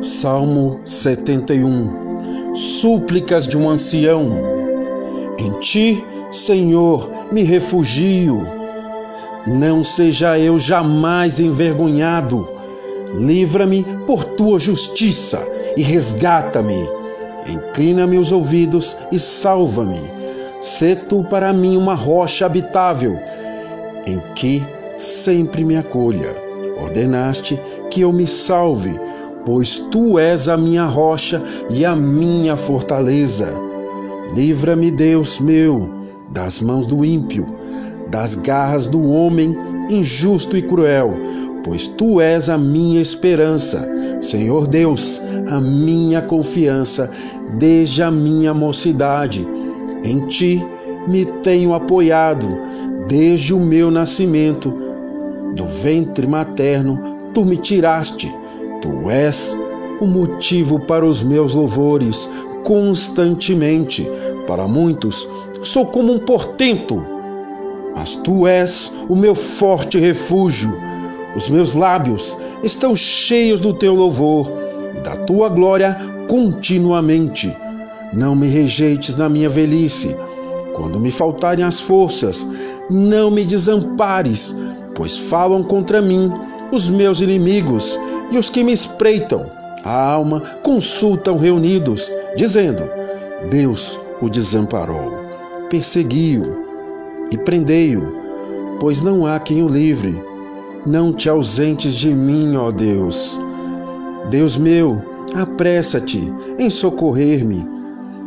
Salmo 71 Súplicas de um ancião. Em ti, Senhor, me refugio. Não seja eu jamais envergonhado. Livra-me por tua justiça e resgata-me. Inclina-me os ouvidos e salva-me. Sê tu para mim uma rocha habitável, em que sempre me acolha. Ordenaste que eu me salve pois tu és a minha rocha e a minha fortaleza. Livra-me, Deus meu, das mãos do ímpio, das garras do homem injusto e cruel, pois tu és a minha esperança. Senhor Deus, a minha confiança desde a minha mocidade. Em ti me tenho apoiado desde o meu nascimento. Do ventre materno tu me tiraste Tu és o motivo para os meus louvores constantemente. Para muitos, sou como um portento, mas tu és o meu forte refúgio. Os meus lábios estão cheios do teu louvor e da tua glória continuamente. Não me rejeites na minha velhice. Quando me faltarem as forças, não me desampares, pois falam contra mim os meus inimigos e os que me espreitam a alma consultam reunidos, dizendo: Deus o desamparou, persegui-o e prendei-o, pois não há quem o livre. Não te ausentes de mim, ó Deus. Deus meu, apressa-te em socorrer-me.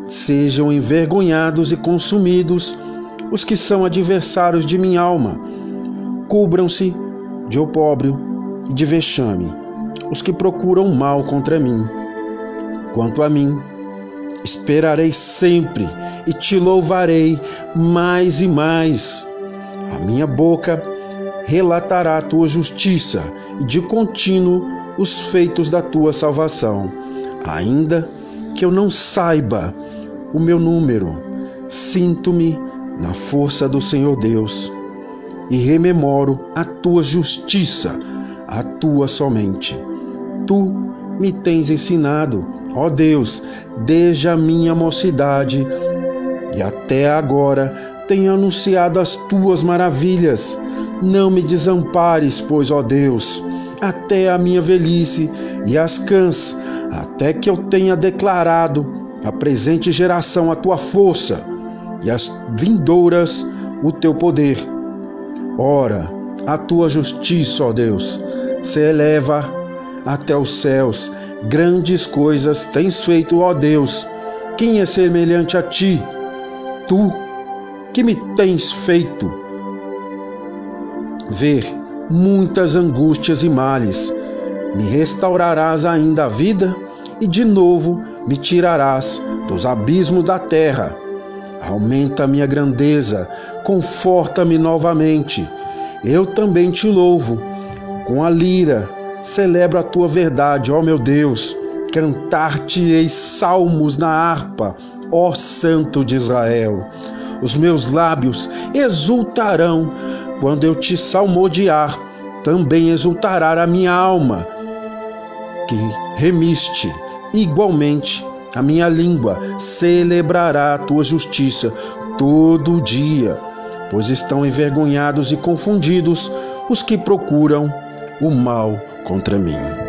Sejam envergonhados e consumidos os que são adversários de minha alma. Cubram-se de opróbrio e de vexame os que procuram mal contra mim. Quanto a mim, esperarei sempre e te louvarei mais e mais. A minha boca relatará a tua justiça e de contínuo os feitos da tua salvação. Ainda que eu não saiba o meu número, sinto-me na força do Senhor Deus e rememoro a tua justiça, a tua somente tu me tens ensinado, ó Deus, desde a minha mocidade e até agora tenho anunciado as tuas maravilhas. Não me desampares, pois, ó Deus, até a minha velhice e as cãs, até que eu tenha declarado a presente geração a tua força e as vindouras o teu poder. Ora, a tua justiça, ó Deus, se eleva até os céus. Grandes coisas tens feito, ó Deus. Quem é semelhante a ti? Tu que me tens feito ver muitas angústias e males. Me restaurarás ainda a vida e de novo me tirarás dos abismos da terra. Aumenta minha grandeza, conforta-me novamente. Eu também te louvo com a lira Celebro a tua verdade, ó meu Deus. Cantar-te-ei salmos na harpa, ó Santo de Israel. Os meus lábios exultarão quando eu te salmodiar, também exultará a minha alma, que remiste igualmente a minha língua celebrará a tua justiça todo dia, pois estão envergonhados e confundidos os que procuram o mal contra mim.